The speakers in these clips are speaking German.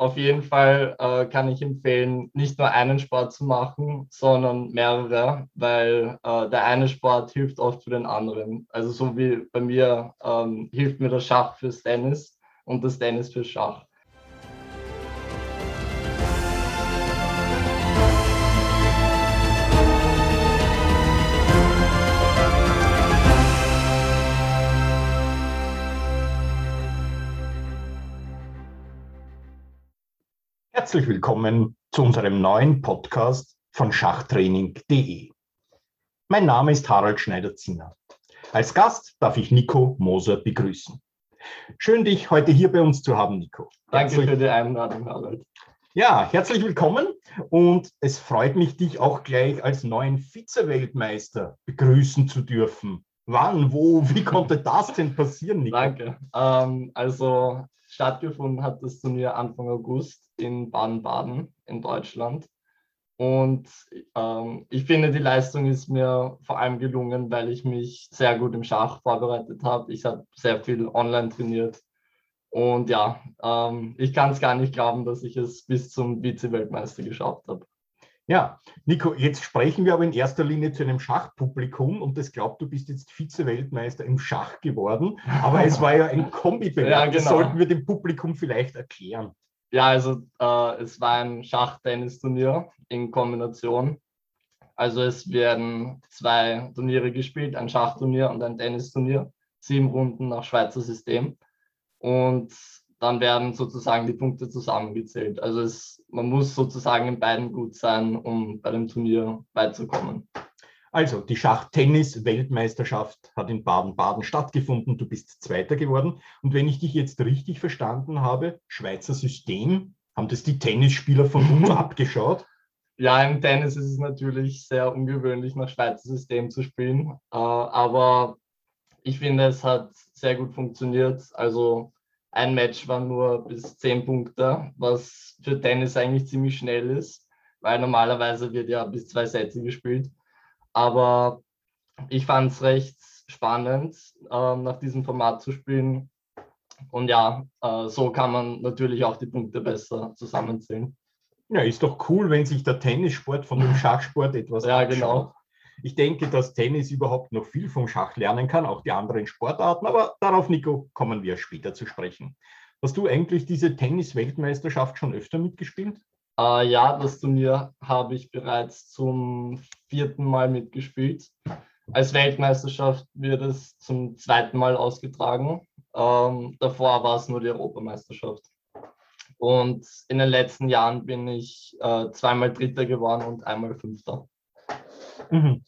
auf jeden Fall äh, kann ich empfehlen, nicht nur einen Sport zu machen, sondern mehrere, weil äh, der eine Sport hilft oft für den anderen. Also so wie bei mir ähm, hilft mir das Schach fürs Tennis und das Tennis fürs Schach. Herzlich willkommen zu unserem neuen Podcast von Schachtraining.de. Mein Name ist Harald Schneider-Zinner. Als Gast darf ich Nico Moser begrüßen. Schön, dich heute hier bei uns zu haben, Nico. Danke herzlich, für die Einladung, Harald. Ja, herzlich willkommen und es freut mich, dich auch gleich als neuen Vize-Weltmeister begrüßen zu dürfen. Wann, wo, wie konnte das denn passieren, Nico? Danke. Ähm, also stattgefunden hat das Turnier Anfang August in Baden-Baden in Deutschland. Und ähm, ich finde, die Leistung ist mir vor allem gelungen, weil ich mich sehr gut im Schach vorbereitet habe. Ich habe sehr viel online trainiert. Und ja, ähm, ich kann es gar nicht glauben, dass ich es bis zum Vize-Weltmeister geschafft habe. Ja, Nico, jetzt sprechen wir aber in erster Linie zu einem Schachpublikum und das glaubt, du bist jetzt Vize-Weltmeister im Schach geworden. Aber es war ja ein Kombibewerb. Ja, genau. Das sollten wir dem Publikum vielleicht erklären. Ja, also äh, es war ein Schach-Tennis-Turnier in Kombination. Also es werden zwei Turniere gespielt, ein Schachturnier und ein Tennisturnier, sieben Runden nach Schweizer System. Und dann werden sozusagen die Punkte zusammengezählt. Also es, man muss sozusagen in beiden gut sein, um bei dem Turnier beizukommen. Also, die Schach-Tennis-Weltmeisterschaft hat in Baden-Baden stattgefunden. Du bist Zweiter geworden. Und wenn ich dich jetzt richtig verstanden habe, Schweizer System, haben das die Tennisspieler von uns abgeschaut? Ja, im Tennis ist es natürlich sehr ungewöhnlich, nach Schweizer System zu spielen. Äh, aber ich finde, es hat sehr gut funktioniert. Also ein Match war nur bis zehn Punkte, was für Tennis eigentlich ziemlich schnell ist, weil normalerweise wird ja bis zwei Sätze gespielt. Aber ich fand es recht spannend, äh, nach diesem Format zu spielen. Und ja, äh, so kann man natürlich auch die Punkte besser zusammenzählen. Ja, ist doch cool, wenn sich der Tennissport von dem Schachsport etwas Ja, abschaut. genau. Ich denke, dass Tennis überhaupt noch viel vom Schach lernen kann, auch die anderen Sportarten. Aber darauf, Nico, kommen wir später zu sprechen. Hast du eigentlich diese Tennis-Weltmeisterschaft schon öfter mitgespielt? Äh, ja, das Turnier habe ich bereits zum vierten Mal mitgespielt. Als Weltmeisterschaft wird es zum zweiten Mal ausgetragen. Ähm, davor war es nur die Europameisterschaft. Und in den letzten Jahren bin ich äh, zweimal Dritter geworden und einmal Fünfter. Mhm.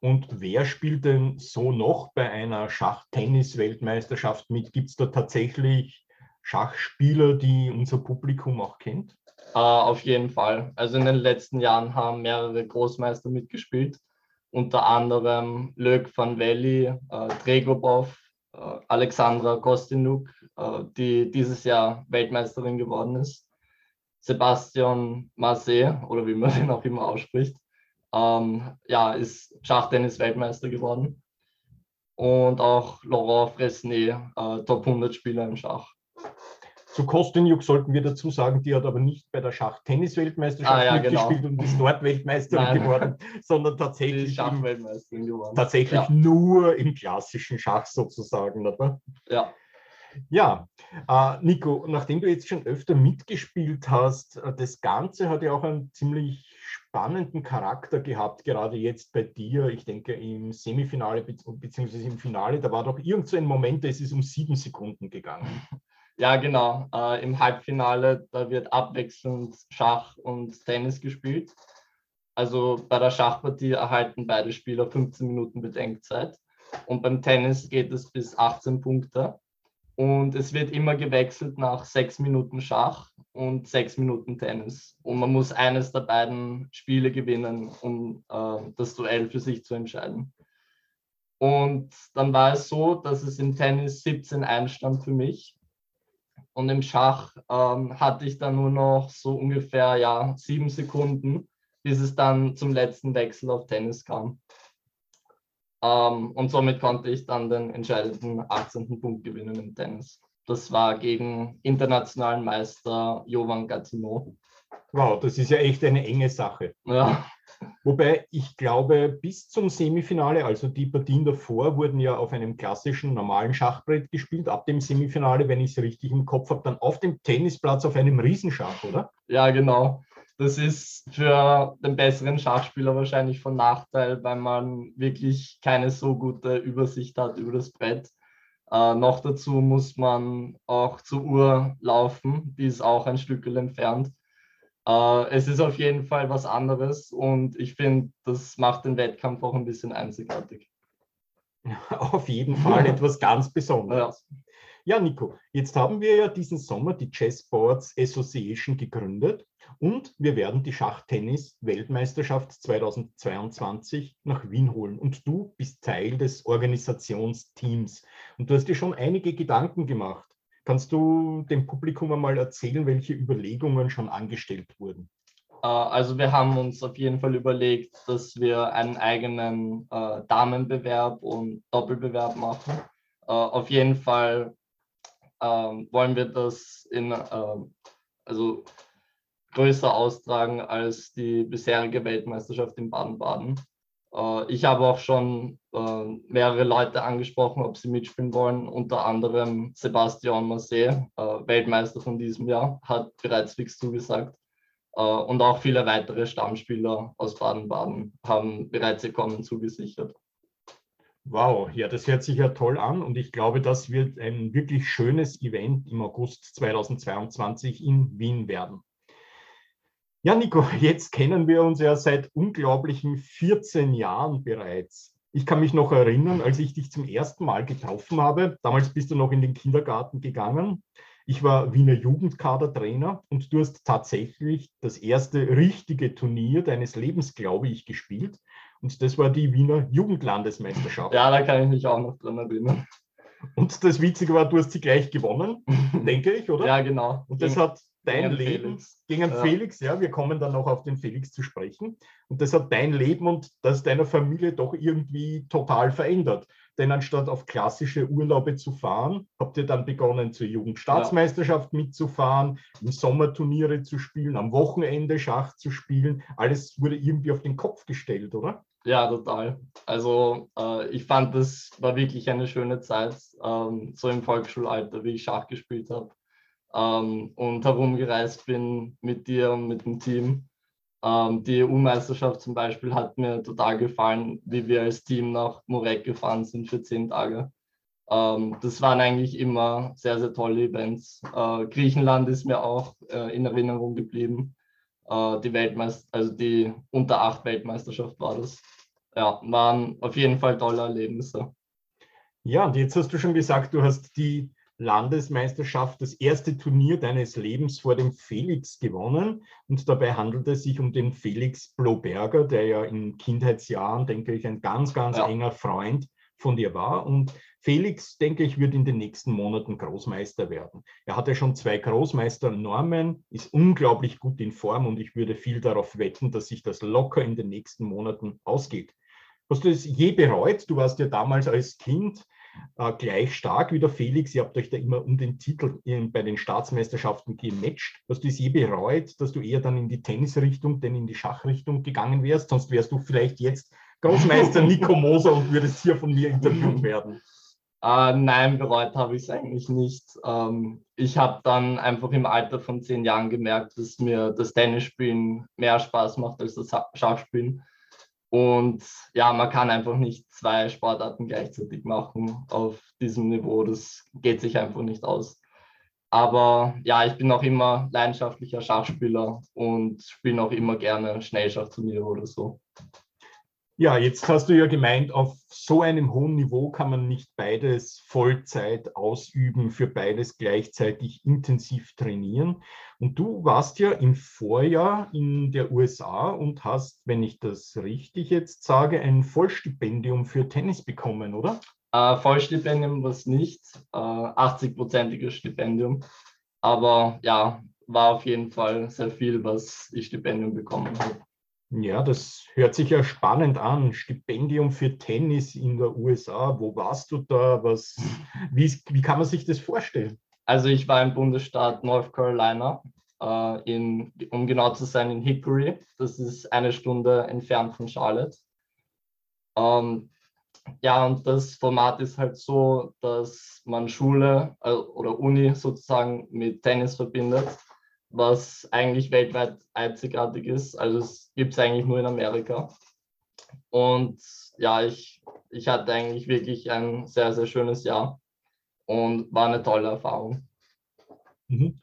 Und wer spielt denn so noch bei einer Schach-Tennis-Weltmeisterschaft mit? Gibt es da tatsächlich Schachspieler, die unser Publikum auch kennt? Uh, auf jeden Fall. Also in den letzten Jahren haben mehrere Großmeister mitgespielt, unter anderem Lök van Velli, uh, Dregobov, uh, Alexandra Kostinuk, uh, die dieses Jahr Weltmeisterin geworden ist, Sebastian Marseille, oder wie man den auch immer ausspricht, um, ja, ist Schachtennis-Weltmeister geworden. Und auch Laurent Fresnay, Top 100 Spieler im Schach. Zu Kostinjuk sollten wir dazu sagen, die hat aber nicht bei der Schach-Tennis-Weltmeisterschaft ah, ja, mitgespielt genau. und ist dort Weltmeisterin geworden, sondern tatsächlich, Schachweltmeisterin geworden. tatsächlich ja. nur im klassischen Schach sozusagen, oder? Ja. Ja, äh, Nico, nachdem du jetzt schon öfter mitgespielt hast, äh, das Ganze hat ja auch einen ziemlich spannenden Charakter gehabt, gerade jetzt bei dir. Ich denke im Semifinale bzw. im Finale, da war doch irgend so ein Moment, da ist es um sieben Sekunden gegangen. Ja, genau. Äh, Im Halbfinale, da wird abwechselnd Schach und Tennis gespielt. Also bei der Schachpartie erhalten beide Spieler 15 Minuten Bedenkzeit. Und beim Tennis geht es bis 18 Punkte. Und es wird immer gewechselt nach sechs Minuten Schach und sechs Minuten Tennis. Und man muss eines der beiden Spiele gewinnen, um äh, das Duell für sich zu entscheiden. Und dann war es so, dass es im Tennis 17 einstand für mich. Und im Schach ähm, hatte ich dann nur noch so ungefähr ja, sieben Sekunden, bis es dann zum letzten Wechsel auf Tennis kam. Ähm, und somit konnte ich dann den entscheidenden 18. Punkt gewinnen im Tennis. Das war gegen internationalen Meister Jovan Gatineau. Wow, das ist ja echt eine enge Sache. Ja. Wobei ich glaube, bis zum Semifinale, also die Partien davor, wurden ja auf einem klassischen normalen Schachbrett gespielt. Ab dem Semifinale, wenn ich es richtig im Kopf habe, dann auf dem Tennisplatz auf einem Riesenschach, oder? Ja, genau. Das ist für den besseren Schachspieler wahrscheinlich von Nachteil, weil man wirklich keine so gute Übersicht hat über das Brett. Äh, noch dazu muss man auch zur Uhr laufen, die ist auch ein Stück entfernt. Äh, es ist auf jeden Fall was anderes und ich finde, das macht den Wettkampf auch ein bisschen einzigartig. Auf jeden Fall etwas ganz Besonderes. Ja. Ja, Nico, jetzt haben wir ja diesen Sommer die Chessboards Association gegründet und wir werden die Schachtennis-Weltmeisterschaft 2022 nach Wien holen. Und du bist Teil des Organisationsteams und du hast dir schon einige Gedanken gemacht. Kannst du dem Publikum einmal erzählen, welche Überlegungen schon angestellt wurden? Äh, also wir haben uns auf jeden Fall überlegt, dass wir einen eigenen äh, Damenbewerb und Doppelbewerb machen. Äh, auf jeden Fall ähm, wollen wir das in, ähm, also größer austragen als die bisherige Weltmeisterschaft in Baden-Baden. Äh, ich habe auch schon äh, mehrere Leute angesprochen, ob sie mitspielen wollen. Unter anderem Sebastian Marseille, äh, Weltmeister von diesem Jahr, hat bereits fix zugesagt. Und auch viele weitere Stammspieler aus Baden-Baden haben bereits ihr Kommen zugesichert. Wow, ja, das hört sich ja toll an und ich glaube, das wird ein wirklich schönes Event im August 2022 in Wien werden. Ja, Nico, jetzt kennen wir uns ja seit unglaublichen 14 Jahren bereits. Ich kann mich noch erinnern, als ich dich zum ersten Mal getroffen habe. Damals bist du noch in den Kindergarten gegangen. Ich war Wiener Jugendkadertrainer und du hast tatsächlich das erste richtige Turnier deines Lebens, glaube ich, gespielt. Und das war die Wiener Jugendlandesmeisterschaft. Ja, da kann ich mich auch noch dran erinnern. Und das Witzige war, du hast sie gleich gewonnen, denke ich, oder? Ja, genau. Und das hat dein Leben Felix. gegen ja. Felix, ja, wir kommen dann noch auf den Felix zu sprechen. Und das hat dein Leben und das deiner Familie doch irgendwie total verändert. Denn anstatt auf klassische Urlaube zu fahren, habt ihr dann begonnen, zur Jugendstaatsmeisterschaft ja. mitzufahren, im Sommer Turniere zu spielen, am Wochenende Schach zu spielen. Alles wurde irgendwie auf den Kopf gestellt, oder? Ja, total. Also äh, ich fand, das war wirklich eine schöne Zeit, ähm, so im Volksschulalter, wie ich Schach gespielt habe ähm, und herumgereist bin mit dir und mit dem Team. Ähm, die EU-Meisterschaft zum Beispiel hat mir total gefallen, wie wir als Team nach Murek gefahren sind für zehn Tage. Ähm, das waren eigentlich immer sehr, sehr tolle Events. Äh, Griechenland ist mir auch äh, in Erinnerung geblieben. Äh, die Weltmeister, also die unter acht Weltmeisterschaft war das. Ja, waren auf jeden Fall tolle Erlebnisse. Ja, und jetzt hast du schon gesagt, du hast die Landesmeisterschaft, das erste Turnier deines Lebens vor dem Felix gewonnen. Und dabei handelt es sich um den Felix Bloberger, der ja in Kindheitsjahren, denke ich, ein ganz, ganz ja. enger Freund von dir war. Und Felix, denke ich, wird in den nächsten Monaten Großmeister werden. Er hat ja schon zwei Großmeister-Normen, ist unglaublich gut in Form und ich würde viel darauf wetten, dass sich das locker in den nächsten Monaten ausgeht. Hast du es je bereut? Du warst ja damals als Kind äh, gleich stark wie der Felix. Ihr habt euch da immer um den Titel in, bei den Staatsmeisterschaften gematcht. Hast du es je bereut, dass du eher dann in die Tennisrichtung, denn in die Schachrichtung gegangen wärst? Sonst wärst du vielleicht jetzt Großmeister Nico Moser und würdest hier von mir interviewt werden. Äh, nein, bereut habe ich es eigentlich nicht. Ähm, ich habe dann einfach im Alter von zehn Jahren gemerkt, dass mir das Tennisspielen mehr Spaß macht als das Schachspielen. Und ja, man kann einfach nicht zwei Sportarten gleichzeitig machen auf diesem Niveau. Das geht sich einfach nicht aus. Aber ja, ich bin auch immer leidenschaftlicher Schachspieler und spiele auch immer gerne Schnellschachturniere oder so. Ja, jetzt hast du ja gemeint, auf so einem hohen Niveau kann man nicht beides Vollzeit ausüben, für beides gleichzeitig intensiv trainieren. Und du warst ja im Vorjahr in der USA und hast, wenn ich das richtig jetzt sage, ein Vollstipendium für Tennis bekommen, oder? Äh, Vollstipendium war es nicht, äh, 80-prozentiges Stipendium. Aber ja, war auf jeden Fall sehr viel, was ich Stipendium bekommen habe. Ja, das hört sich ja spannend an. Stipendium für Tennis in der USA. Wo warst du da? Was, wie, wie kann man sich das vorstellen? Also ich war im Bundesstaat North Carolina, äh, in, um genau zu sein, in Hickory. Das ist eine Stunde entfernt von Charlotte. Ähm, ja, und das Format ist halt so, dass man Schule äh, oder Uni sozusagen mit Tennis verbindet, was eigentlich weltweit einzigartig ist. Also es gibt es eigentlich nur in Amerika. Und ja, ich, ich hatte eigentlich wirklich ein sehr, sehr schönes Jahr und war eine tolle Erfahrung. Mhm.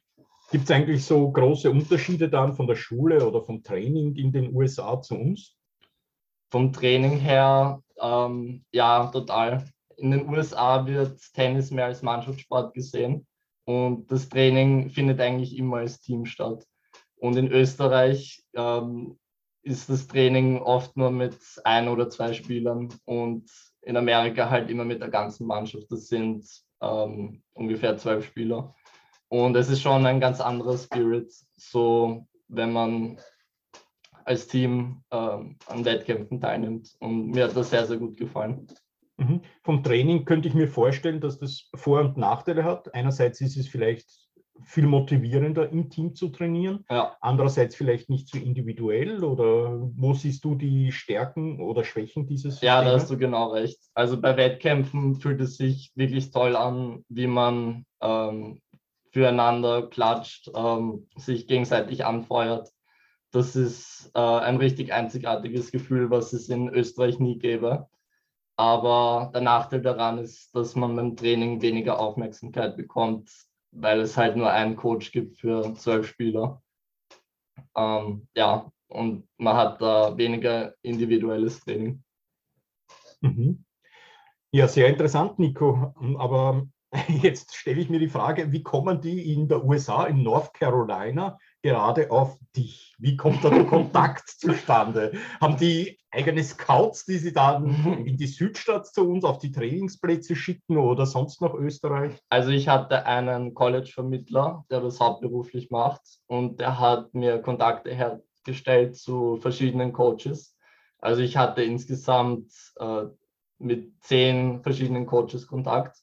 Gibt es eigentlich so große Unterschiede dann von der Schule oder vom Training in den USA zu uns? Vom Training her, ähm, ja, total. In den USA wird Tennis mehr als Mannschaftssport gesehen und das Training findet eigentlich immer als Team statt. Und in Österreich ähm, ist das Training oft nur mit ein oder zwei Spielern und in Amerika halt immer mit der ganzen Mannschaft. Das sind ähm, ungefähr zwölf Spieler. Und es ist schon ein ganz anderer Spirit, so wenn man als Team ähm, an Wettkämpfen teilnimmt. Und mir hat das sehr, sehr gut gefallen. Mhm. Vom Training könnte ich mir vorstellen, dass das Vor- und Nachteile hat. Einerseits ist es vielleicht viel motivierender, im Team zu trainieren. Ja. Andererseits vielleicht nicht so individuell oder wo siehst du die Stärken oder Schwächen dieses Systems? Ja, da hast du genau recht. Also bei Wettkämpfen fühlt es sich wirklich toll an, wie man ähm, füreinander klatscht, ähm, sich gegenseitig anfeuert. Das ist äh, ein richtig einzigartiges Gefühl, was es in Österreich nie gäbe. Aber der Nachteil daran ist, dass man beim Training weniger Aufmerksamkeit bekommt, weil es halt nur einen Coach gibt für zwölf Spieler. Ähm, ja, und man hat da weniger individuelles Training. Mhm. Ja, sehr interessant, Nico. Aber jetzt stelle ich mir die Frage, wie kommen die in der USA, in North Carolina, gerade auf dich? Wie kommt da der Kontakt zustande? Haben die eigene Scouts, die sie dann in die Südstadt zu uns auf die Trainingsplätze schicken oder sonst nach Österreich? Also ich hatte einen College-Vermittler, der das hauptberuflich macht und der hat mir Kontakte hergestellt zu verschiedenen Coaches. Also ich hatte insgesamt äh, mit zehn verschiedenen Coaches Kontakt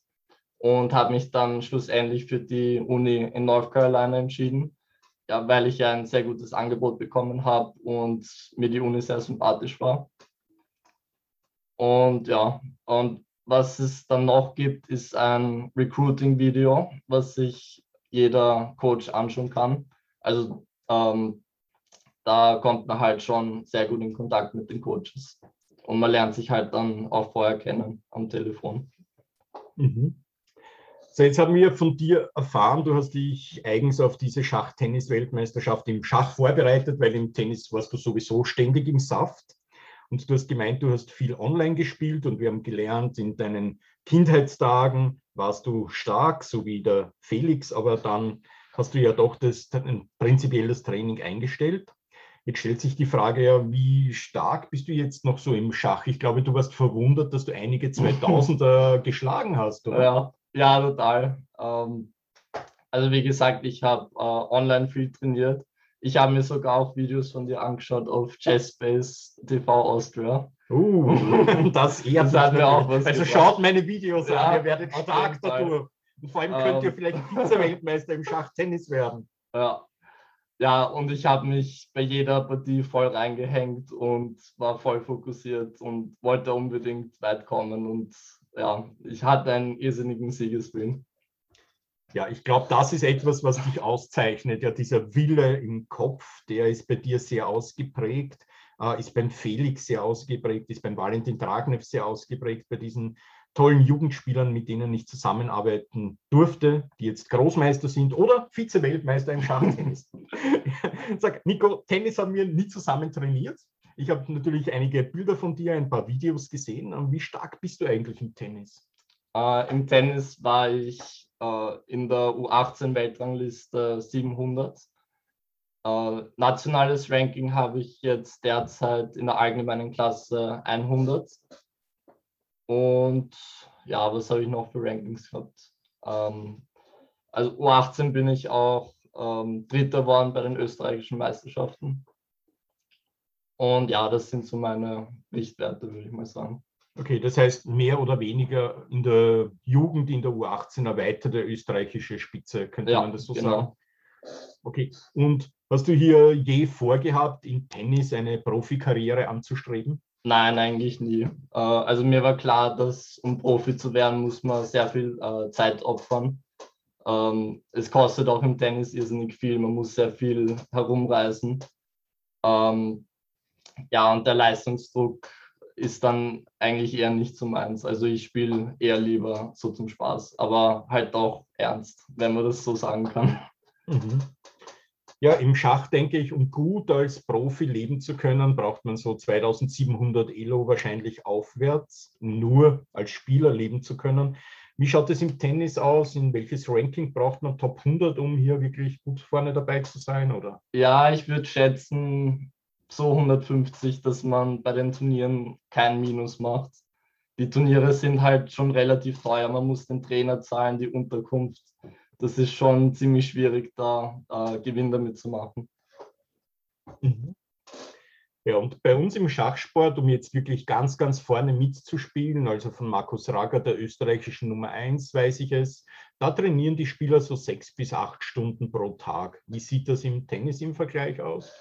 und habe mich dann schlussendlich für die Uni in North Carolina entschieden ja, weil ich ja ein sehr gutes Angebot bekommen habe und mir die Uni sehr sympathisch war. Und ja, und was es dann noch gibt, ist ein Recruiting-Video, was sich jeder Coach anschauen kann. Also ähm, da kommt man halt schon sehr gut in Kontakt mit den Coaches. Und man lernt sich halt dann auch vorher kennen am Telefon. Mhm. So, jetzt haben wir von dir erfahren, du hast dich eigens auf diese Schachtennis-Weltmeisterschaft im Schach vorbereitet, weil im Tennis warst du sowieso ständig im Saft. Und du hast gemeint, du hast viel online gespielt und wir haben gelernt, in deinen Kindheitstagen warst du stark, so wie der Felix, aber dann hast du ja doch das, ein prinzipielles Training eingestellt. Jetzt stellt sich die Frage ja, wie stark bist du jetzt noch so im Schach? Ich glaube, du warst verwundert, dass du einige 2000er geschlagen hast, oder? Ja, ja, total. Ähm, also wie gesagt, ich habe äh, online viel trainiert. Ich habe mir sogar auch Videos von dir angeschaut auf Chessbase TV Austria. Uh, das das hat mir auch was Also gebracht. schaut meine Videos ja, an, ihr werdet stark dadurch. Und vor allem könnt ihr ähm. vielleicht Vize-Weltmeister im Schachtennis werden. Ja. Ja, und ich habe mich bei jeder Partie voll reingehängt und war voll fokussiert und wollte unbedingt weit kommen. Und ja, ich hatte einen irrsinnigen Siegeswillen. Ja, ich glaube, das ist etwas, was dich auszeichnet. Ja, dieser Wille im Kopf, der ist bei dir sehr ausgeprägt, äh, ist beim Felix sehr ausgeprägt, ist beim Valentin Dragnev sehr ausgeprägt, bei diesen tollen Jugendspielern, mit denen ich zusammenarbeiten durfte, die jetzt Großmeister sind oder Vize-Weltmeister im Schachtennis. Sag, Nico, Tennis haben wir nie zusammen trainiert. Ich habe natürlich einige Bilder von dir, ein paar Videos gesehen. Wie stark bist du eigentlich im Tennis? Äh, Im Tennis war ich äh, in der U18-Weltrangliste 700. Äh, nationales Ranking habe ich jetzt derzeit in der allgemeinen Klasse 100. Und ja, was habe ich noch für Rankings gehabt? Ähm, also U18 bin ich auch ähm, Dritter geworden bei den österreichischen Meisterschaften. Und ja, das sind so meine Richtwerte, würde ich mal sagen. Okay, das heißt mehr oder weniger in der Jugend, in der U18 erweiterte österreichische Spitze, könnte ja, man das so genau. sagen? Okay, und hast du hier je vorgehabt, in Tennis eine Profikarriere anzustreben? Nein, eigentlich nie. Äh, also mir war klar, dass um Profi zu werden, muss man sehr viel äh, Zeit opfern. Ähm, es kostet auch im Tennis irrsinnig viel, man muss sehr viel herumreisen. Ähm, ja, und der Leistungsdruck ist dann eigentlich eher nicht so meins. Also ich spiele eher lieber so zum Spaß, aber halt auch ernst, wenn man das so sagen kann. Mhm. Ja, im Schach denke ich, um gut als Profi leben zu können, braucht man so 2700 Elo wahrscheinlich aufwärts, nur als Spieler leben zu können. Wie schaut es im Tennis aus? In welches Ranking braucht man Top 100, um hier wirklich gut vorne dabei zu sein? Oder? Ja, ich würde schätzen, so 150, dass man bei den Turnieren kein Minus macht. Die Turniere sind halt schon relativ teuer. Man muss den Trainer zahlen, die Unterkunft das ist schon ziemlich schwierig, da äh, Gewinn damit zu machen. Mhm. Ja, und bei uns im Schachsport, um jetzt wirklich ganz, ganz vorne mitzuspielen, also von Markus Rager, der österreichischen Nummer 1, weiß ich es, da trainieren die Spieler so sechs bis acht Stunden pro Tag. Wie sieht das im Tennis im Vergleich aus?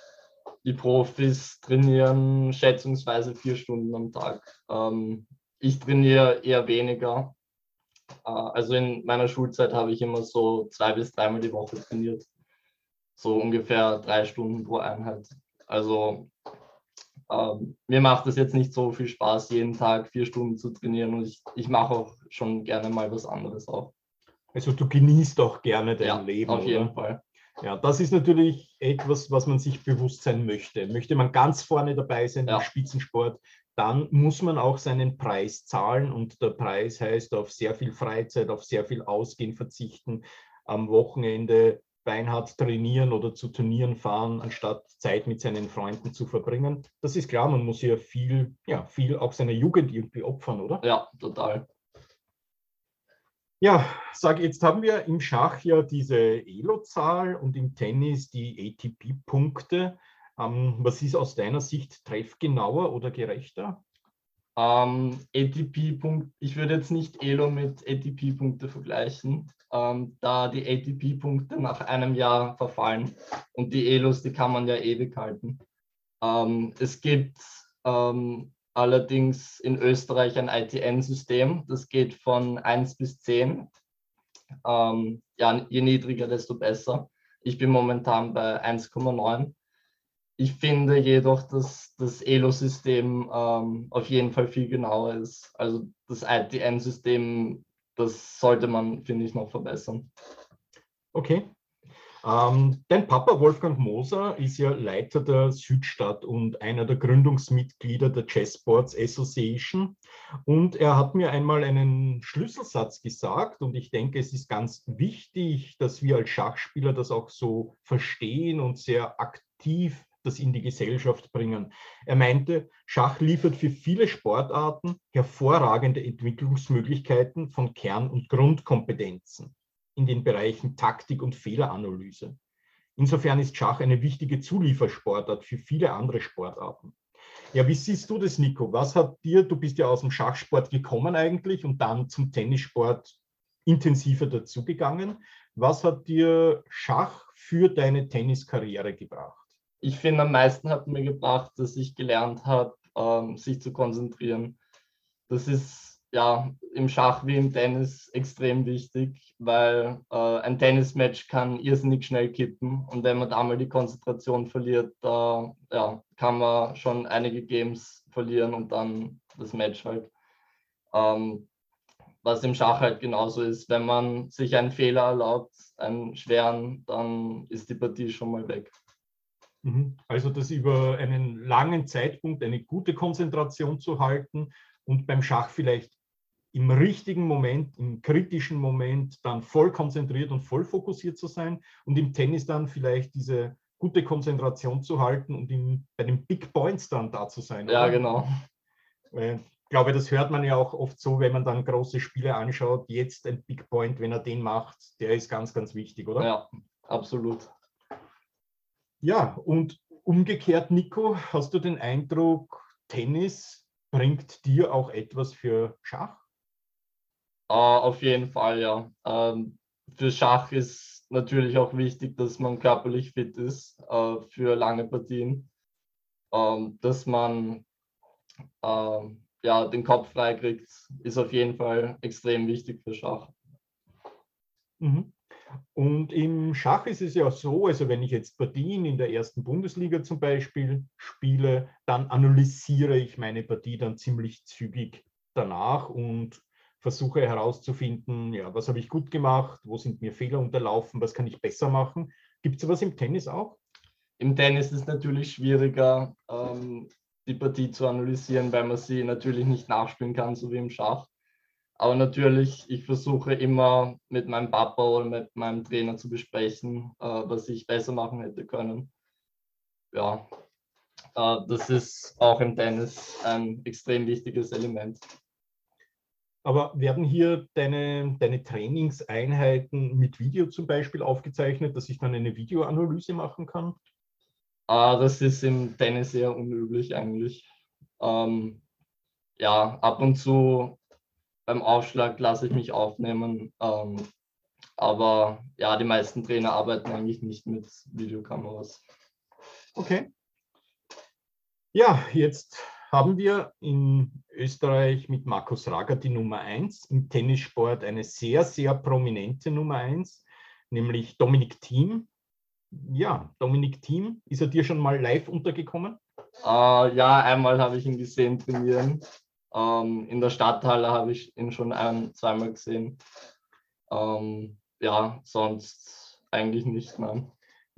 Die Profis trainieren schätzungsweise vier Stunden am Tag. Ähm, ich trainiere eher weniger, äh, also in meiner Schulzeit habe ich immer so zwei bis dreimal die Woche trainiert. So ungefähr drei Stunden pro Einheit. Also ähm, mir macht es jetzt nicht so viel Spaß, jeden Tag vier Stunden zu trainieren und ich, ich mache auch schon gerne mal was anderes auch. Also du genießt auch gerne dein ja, Leben. Auf jeden Fall. Ja, das ist natürlich etwas, was man sich bewusst sein möchte. Möchte man ganz vorne dabei sein ja. im Spitzensport, dann muss man auch seinen Preis zahlen und der Preis heißt auf sehr viel Freizeit, auf sehr viel Ausgehen verzichten, am Wochenende beinhart trainieren oder zu Turnieren fahren, anstatt Zeit mit seinen Freunden zu verbringen. Das ist klar, man muss hier viel, ja, viel auch seiner Jugend irgendwie opfern, oder? Ja, total. Ja, sag, jetzt haben wir im Schach ja diese Elo-Zahl und im Tennis die ATP-Punkte. Ähm, was ist aus deiner Sicht treffgenauer oder gerechter? Ähm, ATP-Punkt, ich würde jetzt nicht Elo mit ATP-Punkte vergleichen, ähm, da die ATP-Punkte nach einem Jahr verfallen und die Elos, die kann man ja ewig halten. Ähm, es gibt ähm, allerdings in Österreich ein ITN-System, das geht von 1 bis 10. Ähm, ja, je niedriger, desto besser. Ich bin momentan bei 1,9 ich finde jedoch, dass das Elo-System ähm, auf jeden Fall viel genauer ist. Also das ITN-System, das sollte man, finde ich, noch verbessern. Okay. Ähm, dein Papa Wolfgang Moser ist ja Leiter der Südstadt und einer der Gründungsmitglieder der Chessboards Association. Und er hat mir einmal einen Schlüsselsatz gesagt und ich denke, es ist ganz wichtig, dass wir als Schachspieler das auch so verstehen und sehr aktiv das in die Gesellschaft bringen. Er meinte, Schach liefert für viele Sportarten hervorragende Entwicklungsmöglichkeiten von Kern- und Grundkompetenzen in den Bereichen Taktik und Fehleranalyse. Insofern ist Schach eine wichtige Zuliefersportart für viele andere Sportarten. Ja, wie siehst du das, Nico? Was hat dir, du bist ja aus dem Schachsport gekommen eigentlich und dann zum Tennissport intensiver dazugegangen. Was hat dir Schach für deine Tenniskarriere gebracht? ich finde, am meisten hat mir gebracht, dass ich gelernt habe, ähm, sich zu konzentrieren. Das ist ja im Schach wie im Tennis extrem wichtig, weil äh, ein Tennismatch kann irrsinnig schnell kippen und wenn man da mal die Konzentration verliert, da ja, kann man schon einige Games verlieren und dann das Match halt. Ähm, was im Schach halt genauso ist, wenn man sich einen Fehler erlaubt, einen schweren, dann ist die Partie schon mal weg. Mhm. Also das über einen langen Zeitpunkt eine gute Konzentration zu halten und beim Schach vielleicht im richtigen Moment, im kritischen Moment dann voll konzentriert und voll fokussiert zu sein und im Tennis dann vielleicht diese gute Konzentration zu halten und im, bei den Big Points dann da zu sein. Ja, oder? genau. Ich glaube, das hört man ja auch oft so, wenn man dann große Spiele anschaut. Jetzt ein Big Point, wenn er den macht, der ist ganz, ganz wichtig, oder? Ja, absolut. Ja, und umgekehrt, Nico, hast du den Eindruck, Tennis bringt dir auch etwas für Schach? Uh, auf jeden Fall, ja. Ähm, für Schach ist natürlich auch wichtig, dass man körperlich fit ist uh, für lange Partien, uh, dass man ähm, ja, den Kopf frei kriegt, ist auf jeden Fall extrem wichtig für Schach. Mhm. Und im Schach ist es ja so, also wenn ich jetzt Partien in der ersten Bundesliga zum Beispiel spiele, dann analysiere ich meine Partie dann ziemlich zügig danach und versuche herauszufinden, ja, was habe ich gut gemacht, wo sind mir Fehler unterlaufen, was kann ich besser machen. Gibt es sowas im Tennis auch? Im Tennis ist es natürlich schwieriger, ähm, die Partie zu analysieren, weil man sie natürlich nicht nachspielen kann, so wie im Schach. Aber natürlich, ich versuche immer mit meinem Papa oder mit meinem Trainer zu besprechen, äh, was ich besser machen hätte können. Ja, äh, das ist auch im Tennis ein extrem wichtiges Element. Aber werden hier deine, deine Trainingseinheiten mit Video zum Beispiel aufgezeichnet, dass ich dann eine Videoanalyse machen kann? Äh, das ist im Tennis eher unüblich eigentlich. Ähm, ja, ab und zu beim Aufschlag lasse ich mich aufnehmen. Ähm, aber ja, die meisten Trainer arbeiten eigentlich nicht mit Videokameras. Okay. Ja, jetzt haben wir in Österreich mit Markus Rager die Nummer 1, im Tennissport eine sehr, sehr prominente Nummer 1, nämlich Dominik Thiem. Ja, Dominik Thiem, ist er dir schon mal live untergekommen? Uh, ja, einmal habe ich ihn gesehen trainieren. Ähm, in der Stadthalle habe ich ihn schon ein, zweimal gesehen. Ähm, ja, sonst eigentlich nicht, nein.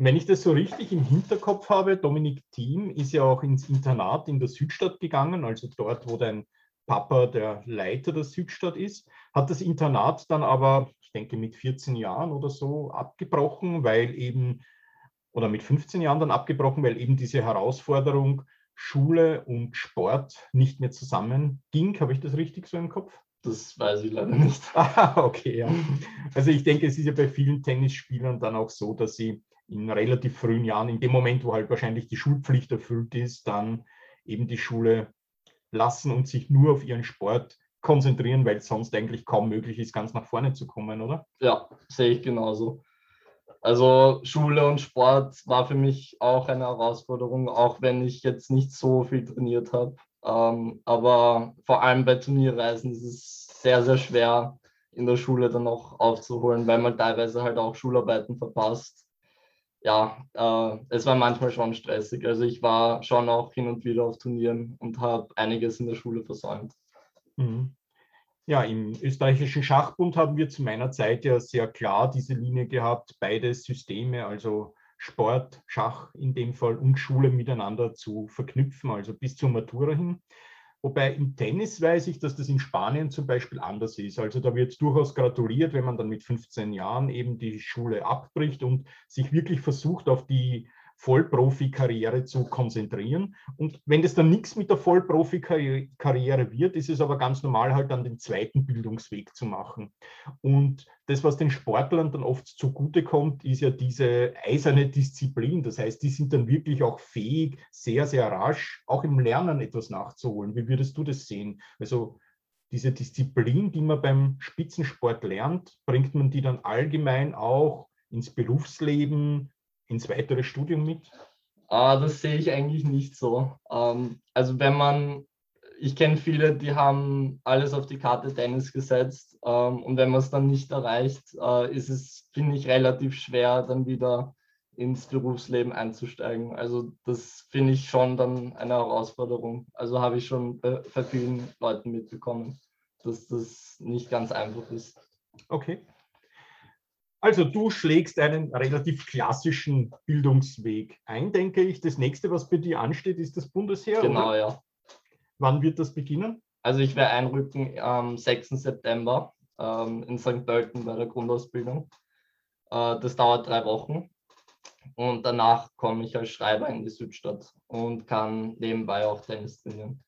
Wenn ich das so richtig im Hinterkopf habe, Dominik Thiem ist ja auch ins Internat in der Südstadt gegangen, also dort, wo dein Papa der Leiter der Südstadt ist, hat das Internat dann aber, ich denke, mit 14 Jahren oder so abgebrochen, weil eben, oder mit 15 Jahren dann abgebrochen, weil eben diese Herausforderung Schule und Sport nicht mehr zusammenging. Habe ich das richtig so im Kopf? Das weiß ich leider nicht. Ah, okay, ja. Also ich denke, es ist ja bei vielen Tennisspielern dann auch so, dass sie in relativ frühen Jahren, in dem Moment, wo halt wahrscheinlich die Schulpflicht erfüllt ist, dann eben die Schule lassen und sich nur auf ihren Sport konzentrieren, weil es sonst eigentlich kaum möglich ist, ganz nach vorne zu kommen, oder? Ja, sehe ich genauso. Also Schule und Sport war für mich auch eine Herausforderung, auch wenn ich jetzt nicht so viel trainiert habe. Ähm, aber vor allem bei Turnierreisen ist es sehr, sehr schwer, in der Schule dann noch aufzuholen, weil man teilweise halt auch Schularbeiten verpasst. Ja, äh, es war manchmal schon stressig. Also ich war schon auch hin und wieder auf Turnieren und habe einiges in der Schule versäumt. Mhm. Ja, im österreichischen Schachbund haben wir zu meiner Zeit ja sehr klar diese Linie gehabt, beide Systeme, also Sport, Schach in dem Fall und Schule miteinander zu verknüpfen, also bis zur Matura hin. Wobei im Tennis weiß ich, dass das in Spanien zum Beispiel anders ist. Also da wird durchaus gratuliert, wenn man dann mit 15 Jahren eben die Schule abbricht und sich wirklich versucht, auf die Vollprofi-Karriere zu konzentrieren. Und wenn das dann nichts mit der Vollprofi-Karriere wird, ist es aber ganz normal, halt dann den zweiten Bildungsweg zu machen. Und das, was den Sportlern dann oft zugutekommt, ist ja diese eiserne Disziplin. Das heißt, die sind dann wirklich auch fähig, sehr, sehr rasch auch im Lernen etwas nachzuholen. Wie würdest du das sehen? Also diese Disziplin, die man beim Spitzensport lernt, bringt man die dann allgemein auch ins Berufsleben, ins weitere Studium mit? Ah, das sehe ich eigentlich nicht so. Ähm, also wenn man, ich kenne viele, die haben alles auf die Karte Tennis gesetzt ähm, und wenn man es dann nicht erreicht, äh, ist es, finde ich, relativ schwer, dann wieder ins Berufsleben einzusteigen. Also das finde ich schon dann eine Herausforderung. Also habe ich schon bei, bei vielen Leuten mitbekommen, dass das nicht ganz einfach ist. Okay. Also du schlägst einen relativ klassischen Bildungsweg ein, denke ich. Das nächste, was bei dir ansteht, ist das Bundesheer. Genau, oder? ja. Wann wird das beginnen? Also ich werde einrücken am 6. September ähm, in St. Pölten bei der Grundausbildung. Äh, das dauert drei Wochen. Und danach komme ich als Schreiber in die Südstadt und kann nebenbei auch Tennis trainieren.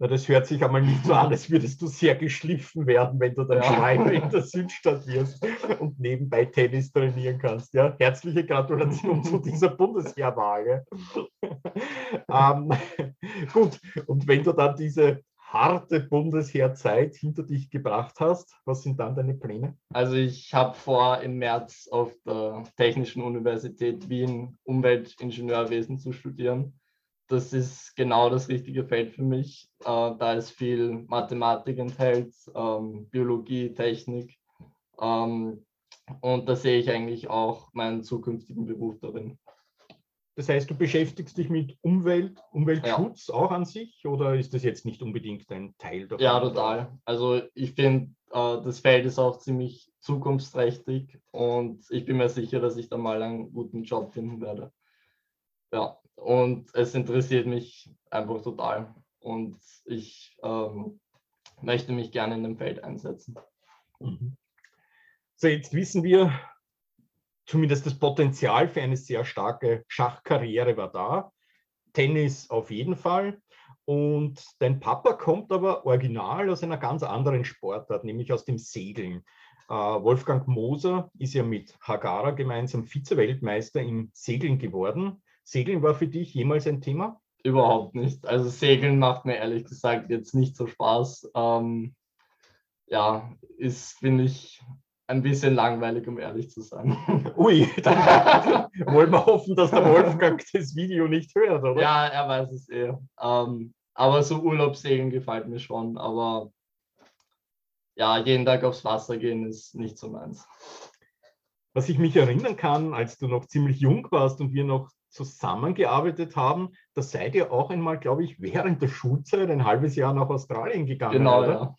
Na, das hört sich einmal nicht so an, als würdest du sehr geschliffen werden, wenn du dann ja. Schreiber in der Südstadt wirst und nebenbei Tennis trainieren kannst. Ja, herzliche Gratulation zu dieser Bundesheerwahl. ähm, gut, und wenn du dann diese harte Bundesheerzeit hinter dich gebracht hast, was sind dann deine Pläne? Also ich habe vor, im März auf der Technischen Universität Wien Umweltingenieurwesen zu studieren das ist genau das richtige Feld für mich, äh, da es viel Mathematik enthält, ähm, Biologie, Technik. Ähm, und da sehe ich eigentlich auch meinen zukünftigen Beruf darin. Das heißt, du beschäftigst dich mit Umwelt, Umweltschutz ja. auch an sich oder ist das jetzt nicht unbedingt ein Teil davon? Ja, total. Also ich finde, äh, das Feld ist auch ziemlich zukunftsträchtig und ich bin mir sicher, dass ich da mal einen guten Job finden werde. Ja, und es interessiert mich einfach total. Und ich ähm, möchte mich gerne in dem Feld einsetzen. Mhm. So, jetzt wissen wir, zumindest das Potenzial für eine sehr starke Schachkarriere war da. Tennis auf jeden Fall. Und dein Papa kommt aber original aus einer ganz anderen Sportart, nämlich aus dem Segeln. Äh, Wolfgang Moser ist ja mit Hagara gemeinsam Vize-Weltmeister im Segeln geworden. Segeln war für dich jemals ein Thema? Überhaupt nicht. Also Segeln macht mir ehrlich gesagt jetzt nicht so Spaß. Ähm, ja, ist, finde ich, ein bisschen langweilig, um ehrlich zu sein. Ui, dann wollen wir hoffen, dass der Wolfgang das Video nicht hört, oder? Ja, er weiß es eh. Ähm, aber so Urlaubssegeln gefällt mir schon. Aber ja, jeden Tag aufs Wasser gehen ist nicht so meins. Was ich mich erinnern kann, als du noch ziemlich jung warst und wir noch zusammengearbeitet haben, da seid ihr auch einmal, glaube ich, während der Schulzeit ein halbes Jahr nach Australien gegangen. Genau, oder? ja.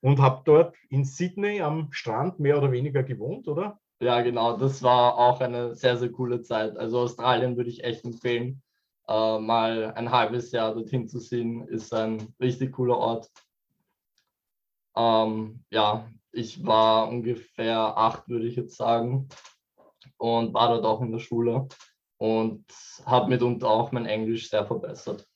Und habt dort in Sydney am Strand mehr oder weniger gewohnt, oder? Ja, genau. Das war auch eine sehr, sehr coole Zeit. Also Australien würde ich echt empfehlen. Äh, mal ein halbes Jahr dorthin zu sehen, ist ein richtig cooler Ort. Ähm, ja, ich war ungefähr acht, würde ich jetzt sagen, und war dort auch in der Schule und habe mitunter auch mein Englisch sehr verbessert.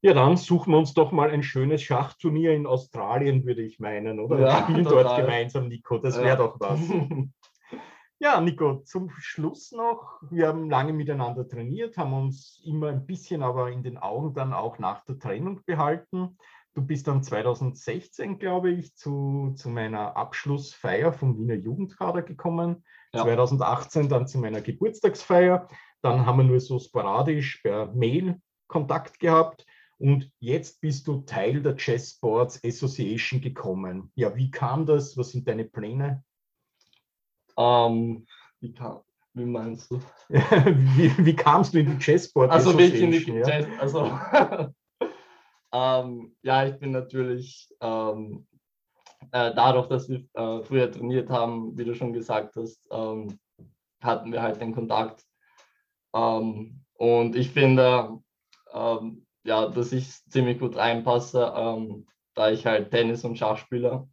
Ja, dann suchen wir uns doch mal ein schönes Schachturnier in Australien, würde ich meinen, oder? Ja, und spielen total. dort gemeinsam, Nico. Das wäre ja. doch was. ja, Nico, zum Schluss noch. Wir haben lange miteinander trainiert, haben uns immer ein bisschen aber in den Augen dann auch nach der Trennung behalten. Du bist dann 2016, glaube ich, zu, zu meiner Abschlussfeier vom Wiener Jugendkader gekommen. Ja. 2018 dann zu meiner Geburtstagsfeier. Dann haben wir nur so sporadisch per Mail Kontakt gehabt. Und jetzt bist du Teil der Chess Sports Association gekommen. Ja, wie kam das? Was sind deine Pläne? Um, ähm, wie, kam, wie meinst du? wie, wie, kamst du in die Chess Sports also, Association? Also, ich in die ja? Chess, also ähm, ja, ich bin natürlich ähm, äh, dadurch, dass wir äh, früher trainiert haben, wie du schon gesagt hast, ähm, hatten wir halt den Kontakt. Ähm, und ich finde, ähm, ja, dass ich ziemlich gut reinpasse, ähm, da ich halt Tennis und Schach spiele.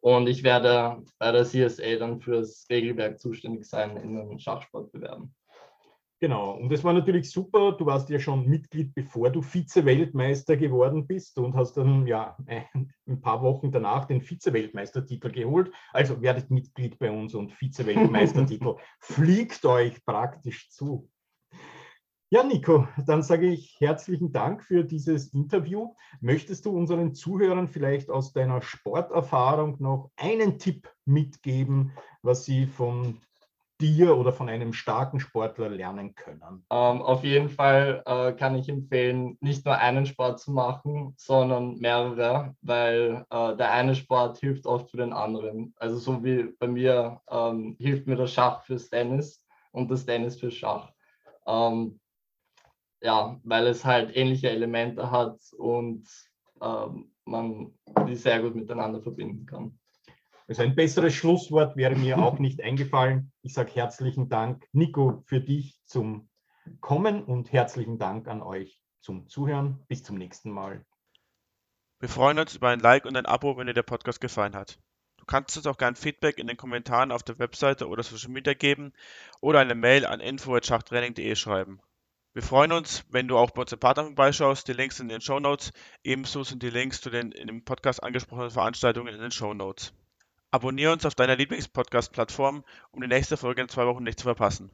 Und ich werde bei der CSA dann fürs Regelwerk zuständig sein in den Schachsportbewerben. Genau, und das war natürlich super. Du warst ja schon Mitglied, bevor du Vize-Weltmeister geworden bist und hast dann ja ein paar Wochen danach den Vize-Weltmeistertitel geholt. Also werdet Mitglied bei uns und Vize-Weltmeistertitel fliegt euch praktisch zu. Ja, Nico, dann sage ich herzlichen Dank für dieses Interview. Möchtest du unseren Zuhörern vielleicht aus deiner Sporterfahrung noch einen Tipp mitgeben, was sie von dir oder von einem starken Sportler lernen können? Ähm, auf jeden Fall äh, kann ich empfehlen, nicht nur einen Sport zu machen, sondern mehrere, weil äh, der eine Sport hilft oft für den anderen. Also so wie bei mir ähm, hilft mir das Schach fürs Tennis und das Tennis fürs Schach. Ähm, ja, weil es halt ähnliche Elemente hat und ähm, man die sehr gut miteinander verbinden kann. Also ein besseres Schlusswort wäre mir auch nicht eingefallen. Ich sage herzlichen Dank, Nico, für dich zum Kommen und herzlichen Dank an euch zum Zuhören. Bis zum nächsten Mal. Wir freuen uns über ein Like und ein Abo, wenn dir der Podcast gefallen hat. Du kannst uns auch gerne Feedback in den Kommentaren auf der Webseite oder Social Media geben oder eine Mail an info.schachtraining.de schreiben. Wir freuen uns, wenn du auch bei uns im Partner vorbeischaust. Die Links sind in den Show Notes. Ebenso sind die Links zu den im Podcast angesprochenen Veranstaltungen in den Show Notes. Abonniere uns auf deiner Lieblingspodcast-Plattform, um die nächste Folge in zwei Wochen nicht zu verpassen.